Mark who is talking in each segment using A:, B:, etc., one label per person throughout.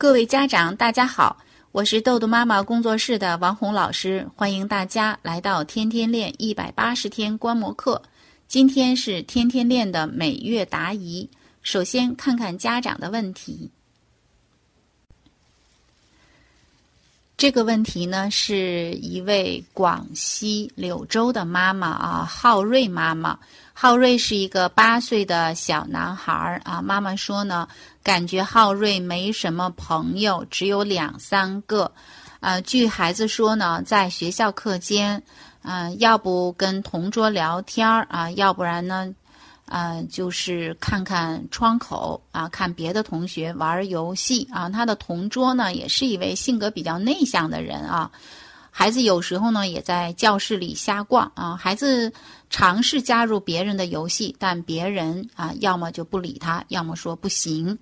A: 各位家长，大家好，我是豆豆妈妈工作室的王红老师，欢迎大家来到天天练一百八十天观摩课。今天是天天练的每月答疑，首先看看家长的问题。这个问题呢，是一位广西柳州的妈妈啊，浩瑞妈妈。浩瑞是一个八岁的小男孩儿啊。妈妈说呢，感觉浩瑞没什么朋友，只有两三个。呃，据孩子说呢，在学校课间，嗯，要不跟同桌聊天儿啊，要不然呢。呃，就是看看窗口啊，看别的同学玩游戏啊。他的同桌呢，也是一位性格比较内向的人啊。孩子有时候呢，也在教室里瞎逛啊。孩子尝试加入别人的游戏，但别人啊，要么就不理他，要么说不行。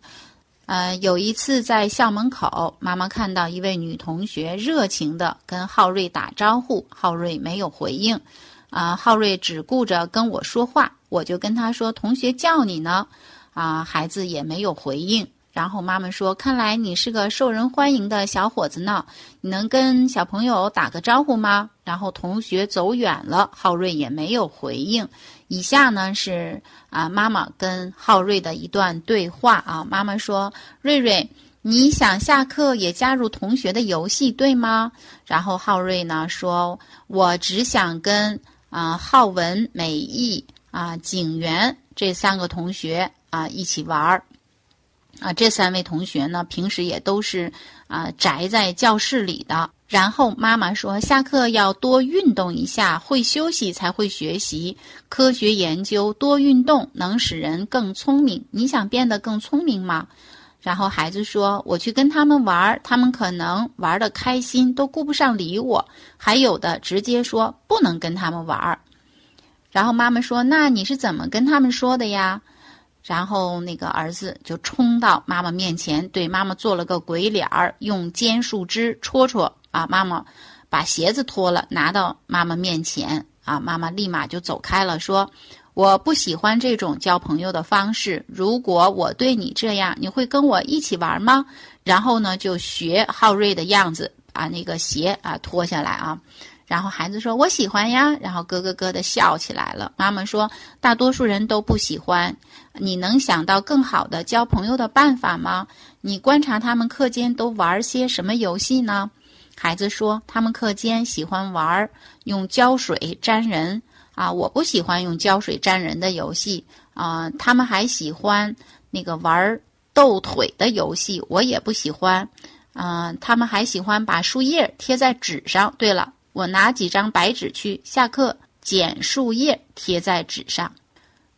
A: 呃，有一次在校门口，妈妈看到一位女同学热情的跟浩瑞打招呼，浩瑞没有回应。啊，浩瑞只顾着跟我说话，我就跟他说：“同学叫你呢。”啊，孩子也没有回应。然后妈妈说：“看来你是个受人欢迎的小伙子呢，你能跟小朋友打个招呼吗？”然后同学走远了，浩瑞也没有回应。以下呢是啊，妈妈跟浩瑞的一段对话啊。妈妈说：“瑞瑞。”你想下课也加入同学的游戏，对吗？然后浩瑞呢说：“我只想跟啊浩文、美艺啊景元这三个同学啊一起玩儿。啊，这三位同学呢平时也都是啊宅在教室里的。然后妈妈说，下课要多运动一下，会休息才会学习。科学研究，多运动能使人更聪明。你想变得更聪明吗？”然后孩子说：“我去跟他们玩，他们可能玩的开心，都顾不上理我。还有的直接说不能跟他们玩。”然后妈妈说：“那你是怎么跟他们说的呀？”然后那个儿子就冲到妈妈面前，对妈妈做了个鬼脸儿，用尖树枝戳戳啊。妈妈把鞋子脱了，拿到妈妈面前啊。妈妈立马就走开了，说。我不喜欢这种交朋友的方式。如果我对你这样，你会跟我一起玩吗？然后呢，就学浩瑞的样子，把那个鞋啊脱下来啊。然后孩子说：“我喜欢呀。”然后咯咯咯的笑起来了。妈妈说：“大多数人都不喜欢。你能想到更好的交朋友的办法吗？你观察他们课间都玩些什么游戏呢？”孩子说：“他们课间喜欢玩用胶水粘人。”啊，我不喜欢用胶水粘人的游戏啊。他们还喜欢那个玩斗腿的游戏，我也不喜欢。嗯，他们还喜欢把树叶贴在纸上。对了，我拿几张白纸去，下课剪树叶贴在纸上。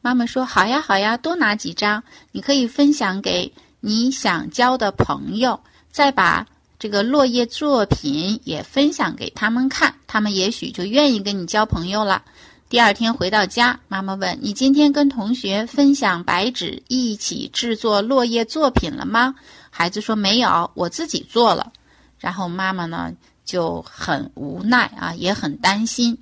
A: 妈妈说：“好呀，好呀，多拿几张，你可以分享给你想交的朋友，再把这个落叶作品也分享给他们看，他们也许就愿意跟你交朋友了。”第二天回到家，妈妈问你今天跟同学分享白纸，一起制作落叶作品了吗？孩子说没有，我自己做了。然后妈妈呢就很无奈啊，也很担心。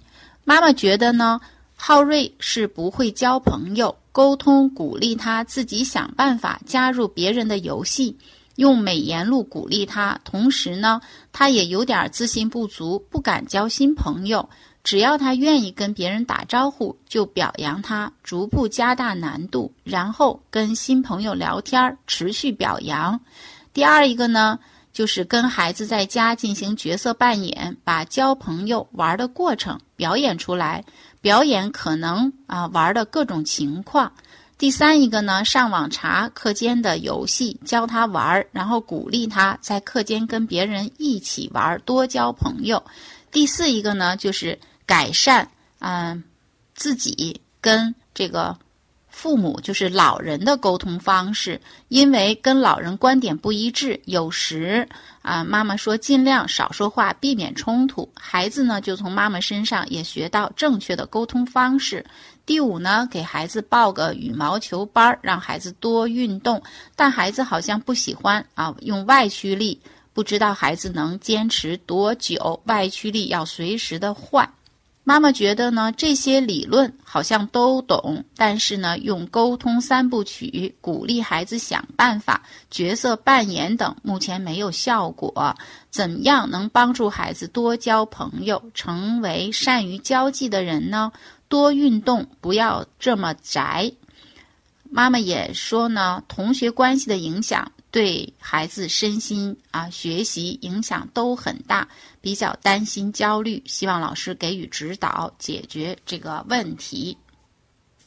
A: 妈妈觉得呢，浩瑞是不会交朋友，沟通鼓励他自己想办法加入别人的游戏，用美言录鼓励他。同时呢，他也有点自信不足，不敢交新朋友。只要他愿意跟别人打招呼，就表扬他，逐步加大难度，然后跟新朋友聊天，持续表扬。第二一个呢，就是跟孩子在家进行角色扮演，把交朋友玩的过程表演出来，表演可能啊玩的各种情况。第三一个呢，上网查课间的游戏，教他玩，然后鼓励他在课间跟别人一起玩，多交朋友。第四一个呢，就是改善嗯自己跟这个父母，就是老人的沟通方式，因为跟老人观点不一致，有时啊妈妈说尽量少说话，避免冲突，孩子呢就从妈妈身上也学到正确的沟通方式。第五呢，给孩子报个羽毛球班，让孩子多运动，但孩子好像不喜欢啊用外驱力。不知道孩子能坚持多久，外驱力要随时的换。妈妈觉得呢，这些理论好像都懂，但是呢，用沟通三部曲鼓励孩子想办法、角色扮演等，目前没有效果。怎样能帮助孩子多交朋友，成为善于交际的人呢？多运动，不要这么宅。妈妈也说呢，同学关系的影响对孩子身心啊学习影响都很大，比较担心焦虑，希望老师给予指导，解决这个问题。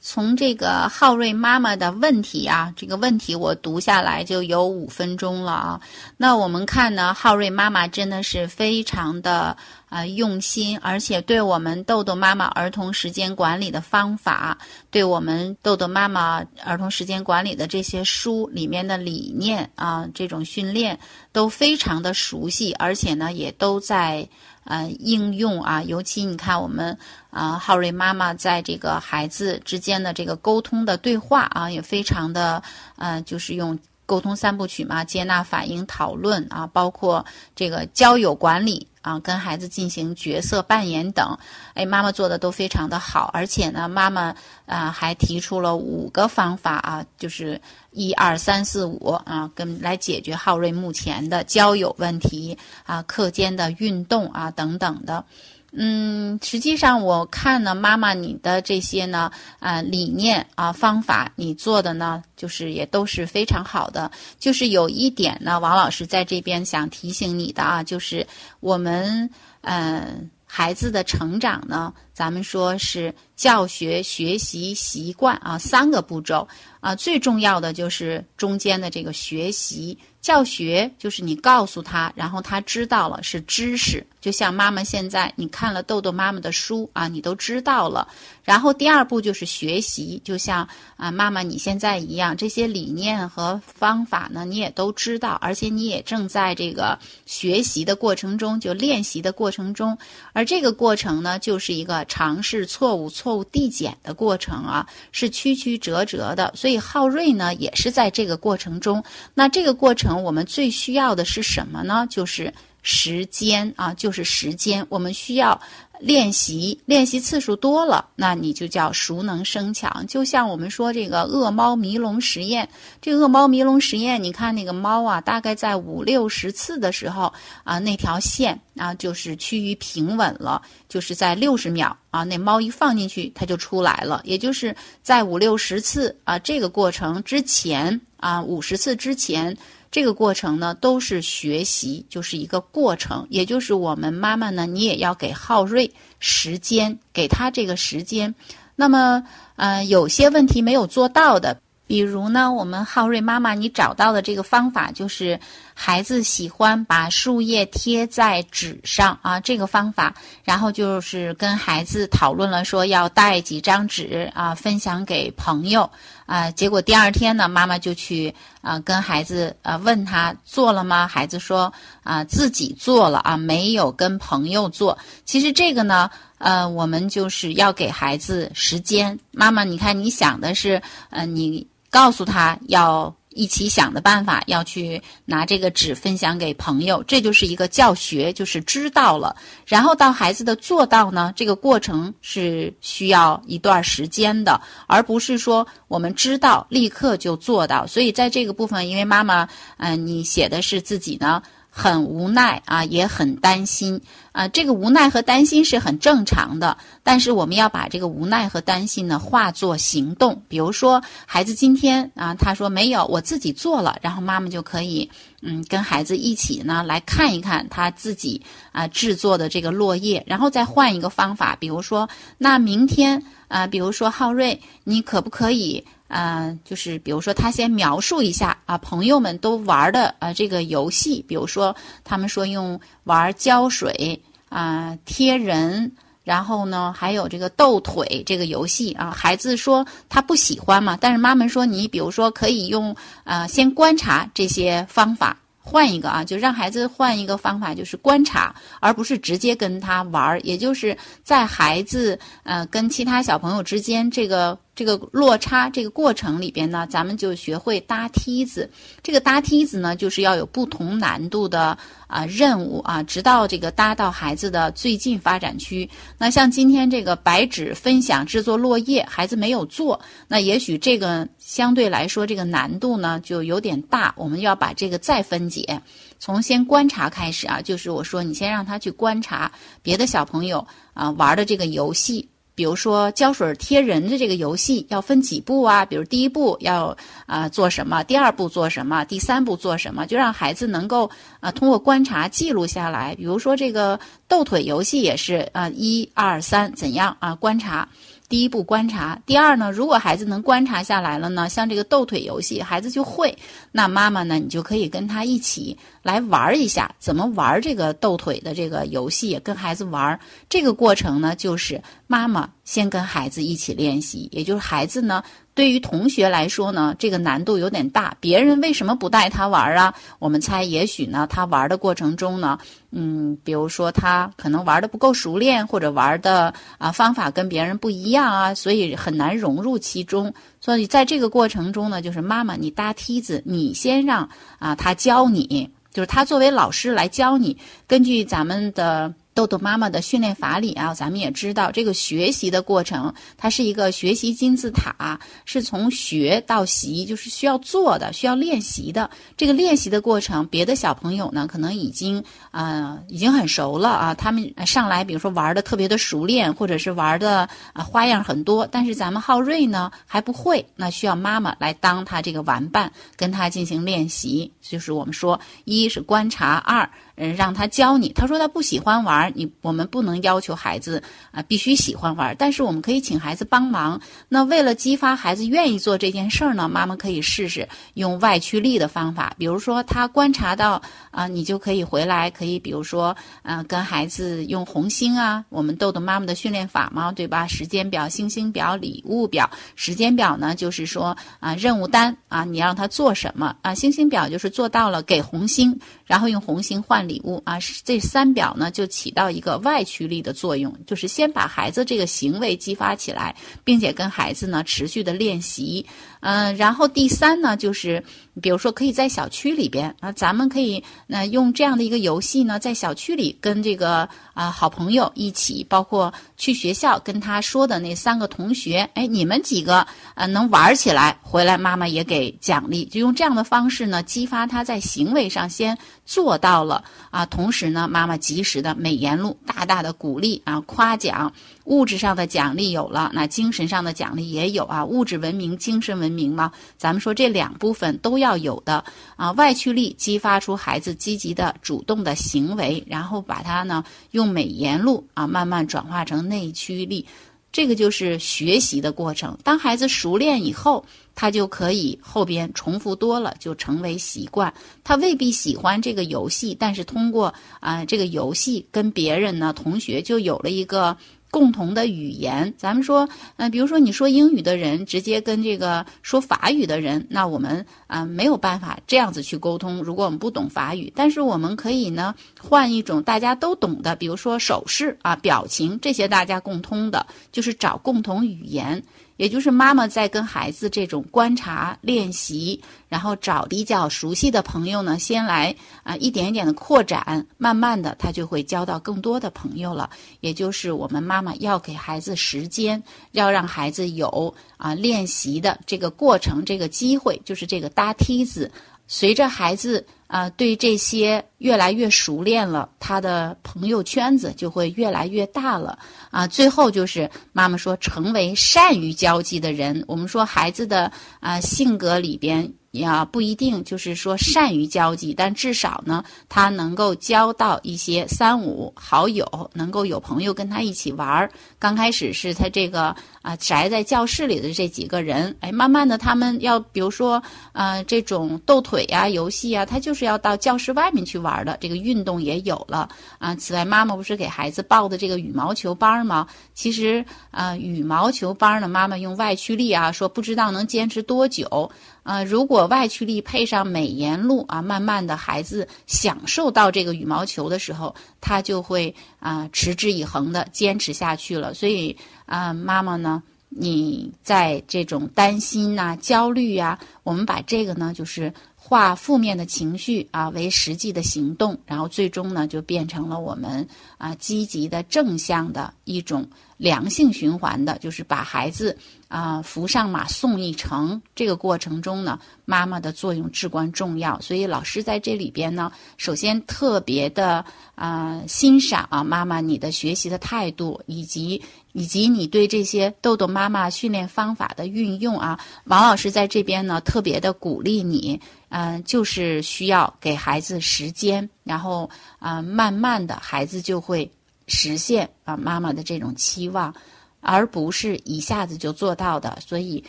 A: 从这个浩瑞妈妈的问题啊，这个问题我读下来就有五分钟了啊。那我们看呢，浩瑞妈妈真的是非常的啊用心，而且对我们豆豆妈妈儿童时间管理的方法，对我们豆豆妈妈儿童时间管理的这些书里面的理念啊，这种训练都非常的熟悉，而且呢也都在。呃，应用啊，尤其你看我们啊，浩瑞妈妈在这个孩子之间的这个沟通的对话啊，也非常的呃，就是用沟通三部曲嘛，接纳、反应、讨论啊，包括这个交友管理。啊，跟孩子进行角色扮演等，哎，妈妈做的都非常的好，而且呢，妈妈啊还提出了五个方法啊，就是一二三四五啊，跟来解决浩瑞目前的交友问题啊，课间的运动啊等等的。嗯，实际上我看呢，妈妈你的这些呢，啊理念啊方法，你做的呢，就是也都是非常好的。就是有一点呢，王老师在这边想提醒你的啊，就是我们嗯孩子的成长呢，咱们说是教学、学习、习惯啊三个步骤啊，最重要的就是中间的这个学习。教学就是你告诉他，然后他知道了是知识，就像妈妈现在你看了豆豆妈妈的书啊，你都知道了。然后第二步就是学习，就像啊妈妈你现在一样，这些理念和方法呢你也都知道，而且你也正在这个学习的过程中，就练习的过程中。而这个过程呢，就是一个尝试错误、错误递减的过程啊，是曲曲折折的。所以浩瑞呢也是在这个过程中，那这个过程。我们最需要的是什么呢？就是时间啊，就是时间。我们需要练习，练习次数多了，那你就叫熟能生巧。就像我们说这个饿猫迷笼实验，这饿猫迷笼实验，你看那个猫啊，大概在五六十次的时候啊，那条线啊就是趋于平稳了，就是在六十秒啊，那猫一放进去它就出来了。也就是在五六十次啊这个过程之前啊，五十次之前。这个过程呢，都是学习，就是一个过程。也就是我们妈妈呢，你也要给浩瑞时间，给他这个时间。那么，嗯，有些问题没有做到的。比如呢，我们浩瑞妈妈，你找到的这个方法就是孩子喜欢把树叶贴在纸上啊，这个方法，然后就是跟孩子讨论了，说要带几张纸啊，分享给朋友啊。结果第二天呢，妈妈就去啊跟孩子啊问他做了吗？孩子说啊自己做了啊，没有跟朋友做。其实这个呢，呃，我们就是要给孩子时间。妈妈，你看你想的是，呃，你。告诉他要一起想的办法，要去拿这个纸分享给朋友，这就是一个教学，就是知道了。然后到孩子的做到呢，这个过程是需要一段时间的，而不是说我们知道立刻就做到。所以在这个部分，因为妈妈，嗯，你写的是自己呢。很无奈啊，也很担心啊。这个无奈和担心是很正常的，但是我们要把这个无奈和担心呢化作行动。比如说，孩子今天啊，他说没有，我自己做了，然后妈妈就可以嗯跟孩子一起呢来看一看他自己啊制作的这个落叶，然后再换一个方法。比如说，那明天啊，比如说浩瑞，你可不可以？嗯，就是比如说，他先描述一下啊，朋友们都玩的啊这个游戏，比如说他们说用玩胶水啊贴人，然后呢还有这个斗腿这个游戏啊，孩子说他不喜欢嘛，但是妈妈说你比如说可以用呃先观察这些方法。换一个啊，就让孩子换一个方法，就是观察，而不是直接跟他玩儿。也就是在孩子呃跟其他小朋友之间这个。这个落差这个过程里边呢，咱们就学会搭梯子。这个搭梯子呢，就是要有不同难度的啊任务啊，直到这个搭到孩子的最近发展区。那像今天这个白纸分享制作落叶，孩子没有做，那也许这个相对来说这个难度呢就有点大。我们要把这个再分解，从先观察开始啊，就是我说你先让他去观察别的小朋友啊玩的这个游戏。比如说胶水贴人的这个游戏要分几步啊？比如第一步要啊做什么，第二步做什么，第三步做什么，就让孩子能够啊通过观察记录下来。比如说这个斗腿游戏也是啊一二三怎样啊观察。第一步观察，第二呢，如果孩子能观察下来了呢，像这个斗腿游戏，孩子就会，那妈妈呢，你就可以跟他一起来玩一下，怎么玩这个斗腿的这个游戏，跟孩子玩。这个过程呢，就是妈妈先跟孩子一起练习，也就是孩子呢。对于同学来说呢，这个难度有点大。别人为什么不带他玩啊？我们猜，也许呢，他玩的过程中呢，嗯，比如说他可能玩的不够熟练，或者玩的啊方法跟别人不一样啊，所以很难融入其中。所以在这个过程中呢，就是妈妈你搭梯子，你先让啊他教你，就是他作为老师来教你，根据咱们的。豆豆妈妈的训练法里啊，咱们也知道这个学习的过程，它是一个学习金字塔，是从学到习，就是需要做的，需要练习的。这个练习的过程，别的小朋友呢，可能已经啊，已经很熟了啊。他们上来，比如说玩的特别的熟练，或者是玩的啊花样很多，但是咱们浩瑞呢还不会，那需要妈妈来当他这个玩伴，跟他进行练习。就是我们说，一是观察，二。嗯，让他教你。他说他不喜欢玩，而你我们不能要求孩子啊必须喜欢玩，但是我们可以请孩子帮忙。那为了激发孩子愿意做这件事儿呢，妈妈可以试试用外驱力的方法。比如说他观察到啊，你就可以回来，可以比如说啊，跟孩子用红星啊，我们豆豆妈妈的训练法嘛，对吧？时间表、星星表、礼物表。时间表呢，就是说啊，任务单啊，你让他做什么啊？星星表就是做到了给红星，然后用红星换。礼物啊，这三表呢就起到一个外驱力的作用，就是先把孩子这个行为激发起来，并且跟孩子呢持续的练习。嗯，然后第三呢，就是比如说可以在小区里边啊，咱们可以那用这样的一个游戏呢，在小区里跟这个啊好朋友一起，包括去学校跟他说的那三个同学，哎，你们几个呃能玩起来，回来妈妈也给奖励，就用这样的方式呢，激发他在行为上先做到了啊，同时呢，妈妈及时的美言录，大大的鼓励啊，夸奖。物质上的奖励有了，那精神上的奖励也有啊。物质文明、精神文明嘛，咱们说这两部分都要有的啊。外驱力激发出孩子积极的、主动的行为，然后把它呢用美言录啊慢慢转化成内驱力，这个就是学习的过程。当孩子熟练以后，他就可以后边重复多了就成为习惯。他未必喜欢这个游戏，但是通过啊这个游戏跟别人呢同学就有了一个。共同的语言，咱们说，嗯，比如说你说英语的人直接跟这个说法语的人，那我们啊没有办法这样子去沟通。如果我们不懂法语，但是我们可以呢换一种大家都懂的，比如说手势啊、表情这些大家共通的，就是找共同语言。也就是妈妈在跟孩子这种观察练习，然后找比较熟悉的朋友呢，先来啊一点一点的扩展，慢慢的他就会交到更多的朋友了。也就是我们妈妈要给孩子时间，要让孩子有啊练习的这个过程，这个机会，就是这个搭梯子。随着孩子啊对这些越来越熟练了，他的朋友圈子就会越来越大了啊。最后就是妈妈说，成为善于交际的人。我们说孩子的啊性格里边。也，不一定就是说善于交际，但至少呢，他能够交到一些三五好友，能够有朋友跟他一起玩儿。刚开始是他这个啊宅在教室里的这几个人，哎，慢慢的他们要比如说呃这种斗腿呀、游戏啊，他就是要到教室外面去玩的。这个运动也有了啊。此外，妈妈不是给孩子报的这个羽毛球班吗？其实啊，羽毛球班呢，妈妈用外驱力啊，说不知道能坚持多久。啊，如果外驱力配上美颜露啊，慢慢的孩子享受到这个羽毛球的时候，他就会啊持之以恒的坚持下去了。所以啊，妈妈呢你在这种担心呐、焦虑呀，我们把这个呢，就是化负面的情绪啊为实际的行动，然后最终呢就变成了我们啊积极的正向的一种良性循环的，就是把孩子啊扶上马送一程。这个过程中呢，妈妈的作用至关重要。所以老师在这里边呢，首先特别的啊欣赏啊妈妈你的学习的态度，以及以及你对这些豆豆妈妈训练方法的运用啊，王老师在这边呢特别的鼓励你。嗯，就是需要给孩子时间，然后啊，慢慢的孩子就会实现啊妈妈的这种期望，而不是一下子就做到的。所以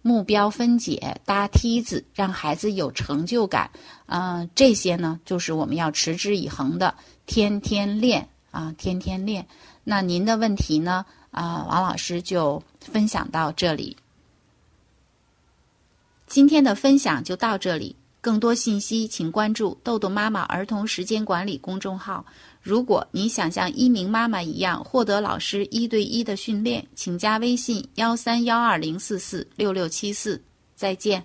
A: 目标分解、搭梯子，让孩子有成就感，嗯，这些呢，就是我们要持之以恒的，天天练啊，天天练。那您的问题呢？啊，王老师就分享到这里。今天的分享就到这里。更多信息，请关注“豆豆妈妈儿童时间管理”公众号。如果你想像一鸣妈妈一样获得老师一对一的训练，请加微信：幺三幺二零四四六六七四。再见。